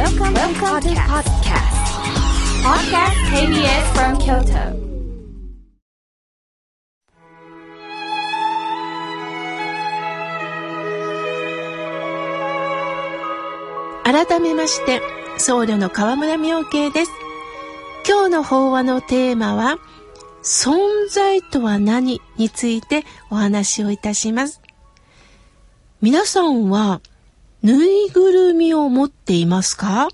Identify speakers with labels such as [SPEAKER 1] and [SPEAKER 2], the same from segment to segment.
[SPEAKER 1] Welcome, Welcome to podcast. Podcast KBS from Kyoto.
[SPEAKER 2] 改めまして僧侶の河村明慶です今日の法話のテーマは存在とは何についてお話をいたします皆さんはぬいぐるみを持っていますか？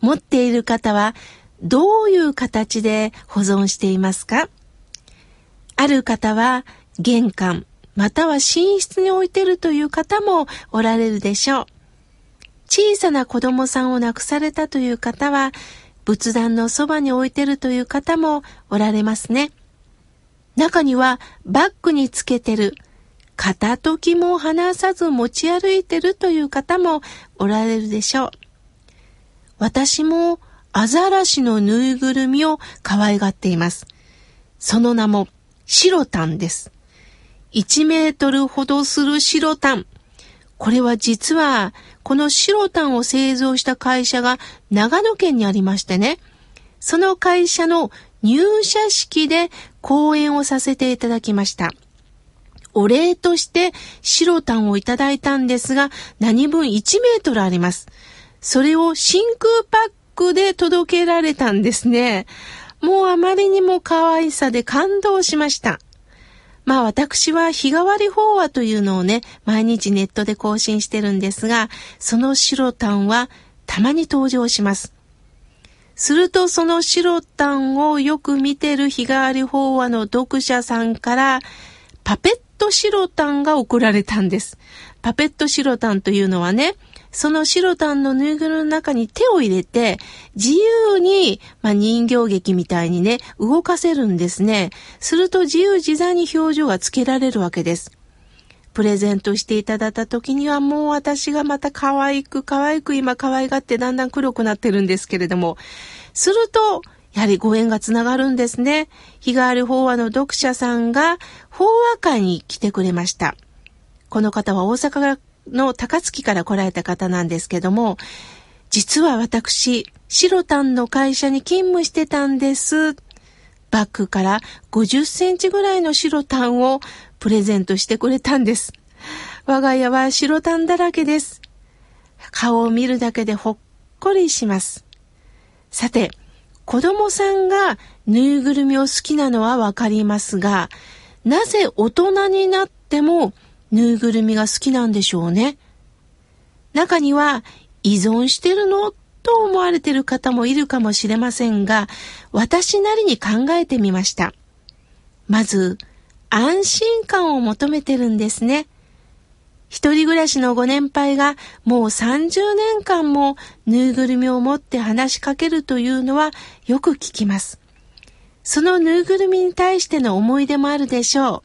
[SPEAKER 2] 持っている方はどういう形で保存していますか？ある方は玄関または寝室に置いてるという方もおられるでしょう。小さな子供さんを亡くされたという方は、仏壇のそばに置いてるという方もおられますね。中にはバッグにつけてる、片時も離さず持ち歩いてるという方もおられるでしょう。私もアザラシのぬいぐるみを可愛がっています。その名もシロタンです。1メートルほどするシロタン。これは実はこの白タンを製造した会社が長野県にありましてね、その会社の入社式で講演をさせていただきました。お礼として白タンをいただいたんですが、何分1メートルあります。それを真空パックで届けられたんですね。もうあまりにも可愛さで感動しました。まあ私は日替わり法話というのをね、毎日ネットで更新してるんですが、その白タンはたまに登場します。するとその白タンをよく見てる日替わり法話の読者さんから、パペット白タンが送られたんです。パペット白タンというのはね、その白タンのぬいぐるみの中に手を入れて、自由に、まあ、人形劇みたいにね、動かせるんですね。すると自由自在に表情がつけられるわけです。プレゼントしていただいた時にはもう私がまた可愛く可愛く今可愛がってだんだん黒くなってるんですけれども、すると、やはりご縁がつながるんですね。日替わり法話の読者さんが法話会に来てくれました。この方は大阪の高槻から来られた方なんですけども、実は私、白タンの会社に勤務してたんです。バッグから50センチぐらいの白タンをプレゼントしてくれたんです。我が家は白タンだらけです。顔を見るだけでほっこりします。さて、子供さんがぬいぐるみを好きなのはわかりますが、なぜ大人になってもぬいぐるみが好きなんでしょうね？中には依存してるのと思われてる方もいるかもしれませんが、私なりに考えてみました。まず、安心感を求めてるんですね。一人暮らしのご年配がもう30年間もぬいぐるみを持って話しかけるというのはよく聞きます。そのぬいぐるみに対しての思い出もあるでしょう。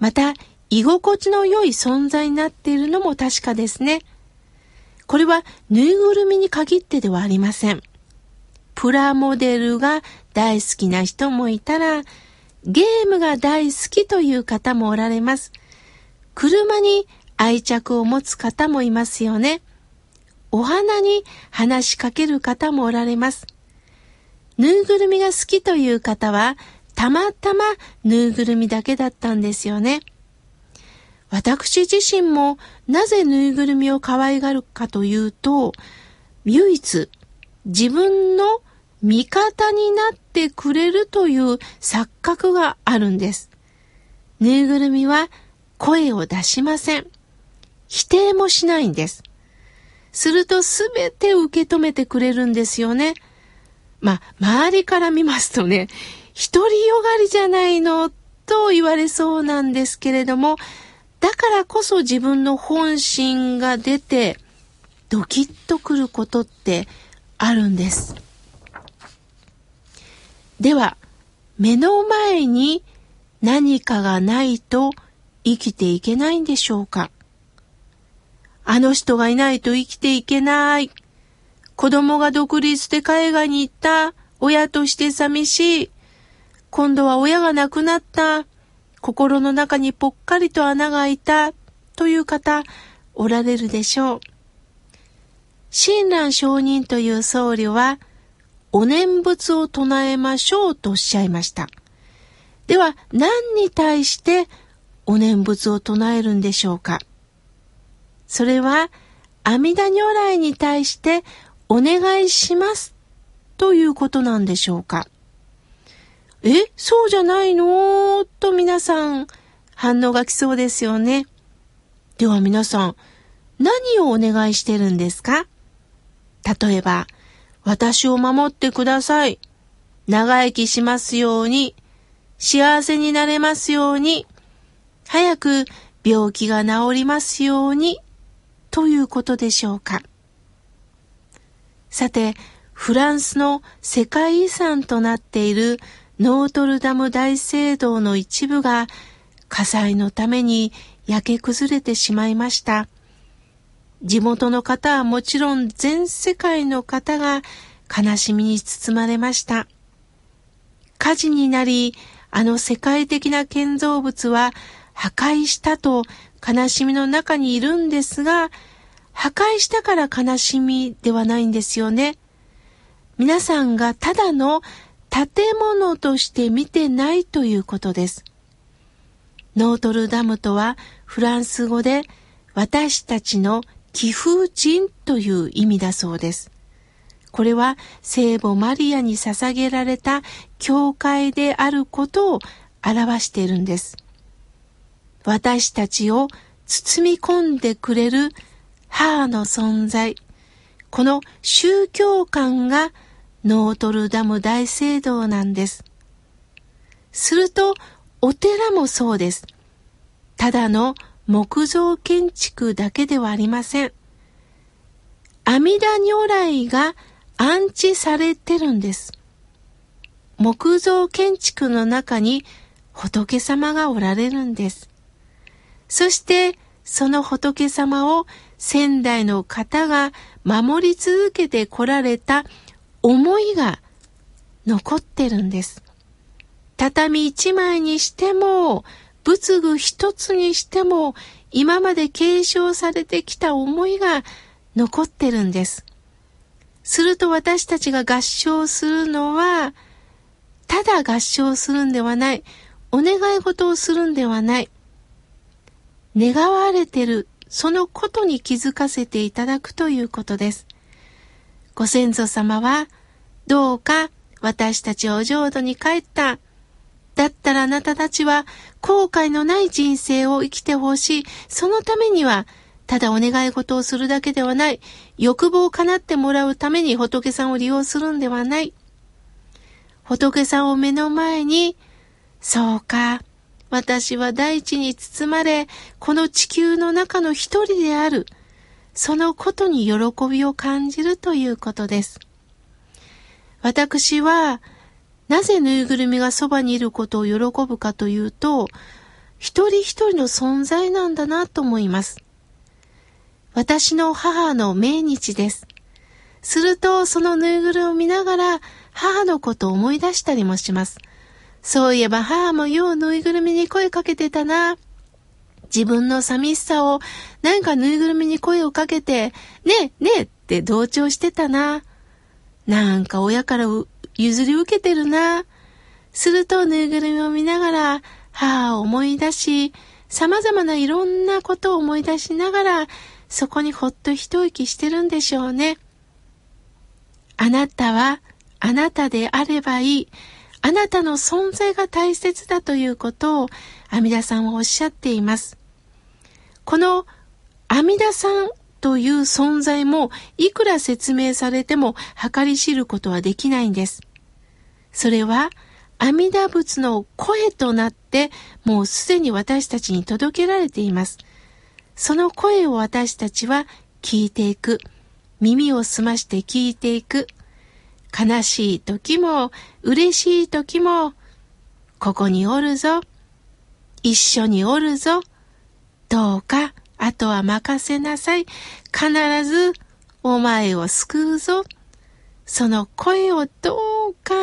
[SPEAKER 2] また、居心地の良い存在になっているのも確かですね。これはぬいぐるみに限ってではありません。プラモデルが大好きな人もいたら、ゲームが大好きという方もおられます。車に愛着を持つ方もいますよね。お花に話しかける方もおられます。ぬいぐるみが好きという方は、たまたまぬいぐるみだけだったんですよね。私自身もなぜぬいぐるみを可愛がるかというと、唯一自分の味方になってくれるという錯覚があるんです。ぬいぐるみは声を出しません。否定もしないんです。するとすべて受け止めてくれるんですよね。まあ、周りから見ますとね、独りよがりじゃないのと言われそうなんですけれども、だからこそ自分の本心が出てドキッとくることってあるんです。では、目の前に何かがないと生きていけないんでしょうかあの人がいないと生きていけない。子供が独立で海外に行った。親として寂しい。今度は親が亡くなった。心の中にぽっかりと穴が開いたという方おられるでしょう。親鸞上人という僧侶は、お念仏を唱えましょうとおっしゃいました。では、何に対してお念仏を唱えるんでしょうかそれは、阿弥陀如来に対してお願いしますということなんでしょうか？え、そうじゃないの？と皆さん反応が来そうですよね。では皆さん、何をお願いしてるんですか？例えば、私を守ってください。長生きしますように。幸せになれますように。早く病気が治りますように。ということでしょうか。さて、フランスの世界遺産となっているノートルダム大聖堂の一部が火災のために焼け崩れてしまいました。地元の方はもちろん全世界の方が悲しみに包まれました。火事になり、あの世界的な建造物は破壊したと悲しみの中にいるんですが、破壊したから悲しみではないんですよね。皆さんがただの建物として見てないということです。ノートルダムとはフランス語で私たちの寄付人という意味だそうです。これは聖母マリアに捧げられた教会であることを表しているんです。私たちを包み込んでくれる母の存在、この宗教観がノートルダム大聖堂なんです。すると、お寺もそうです。ただの木造建築だけではありません。阿弥陀如来が安置されてるんです。木造建築の中に仏様がおられるんです。そしてその仏様を仙台の方が守り続けてこられた思いが残ってるんです。畳一枚にしても、仏具一つにしても、今まで継承されてきた思いが残ってるんです。すると私たちが合唱するのは、ただ合唱するんではない。お願い事をするんではない。願われてる、そのことに気づかせていただくということです。ご先祖様は、どうか私たちを浄土に帰った。だったらあなたたちは後悔のない人生を生きてほしい。そのためには、ただお願い事をするだけではない。欲望を叶ってもらうために仏さんを利用するんではない。仏さんを目の前に、そうか、私は大地に包まれ、この地球の中の一人である。そのことに喜びを感じるということです。私は、なぜぬいぐるみがそばにいることを喜ぶかというと、一人一人の存在なんだなと思います。私の母の命日です。すると、そのぬいぐるみを見ながら、母のことを思い出したりもします。そういえば母もようぬいぐるみに声かけてたな。自分の寂しさをなんかぬいぐるみに声をかけて、ねえ、ねえって同調してたな。なんか親から譲り受けてるな。するとぬいぐるみを見ながら母を思い出し、様々ないろんなことを思い出しながら、そこにほっと一息してるんでしょうね。あなたはあなたであればいい。あなたの存在が大切だということを阿弥陀さんはおっしゃっています。この阿弥陀さんという存在もいくら説明されても計り知ることはできないんです。それは阿弥陀仏の声となってもうすでに私たちに届けられています。その声を私たちは聞いていく。耳を澄まして聞いていく。悲しい時も、嬉しい時も、ここにおるぞ。一緒におるぞ。どうか、あとは任せなさい。必ず、お前を救うぞ。その声をどうか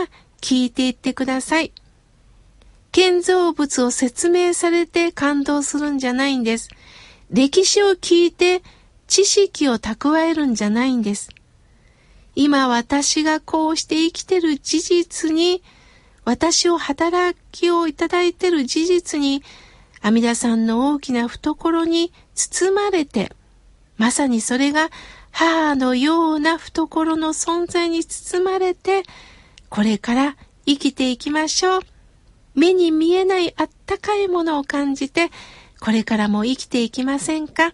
[SPEAKER 2] 聞いていってください。建造物を説明されて感動するんじゃないんです。歴史を聞いて知識を蓄えるんじゃないんです。今私がこうして生きてる事実に、私を働きをいただいてる事実に、阿弥陀さんの大きな懐に包まれて、まさにそれが母のような懐の存在に包まれて、これから生きていきましょう。目に見えないあったかいものを感じて、これからも生きていきませんか？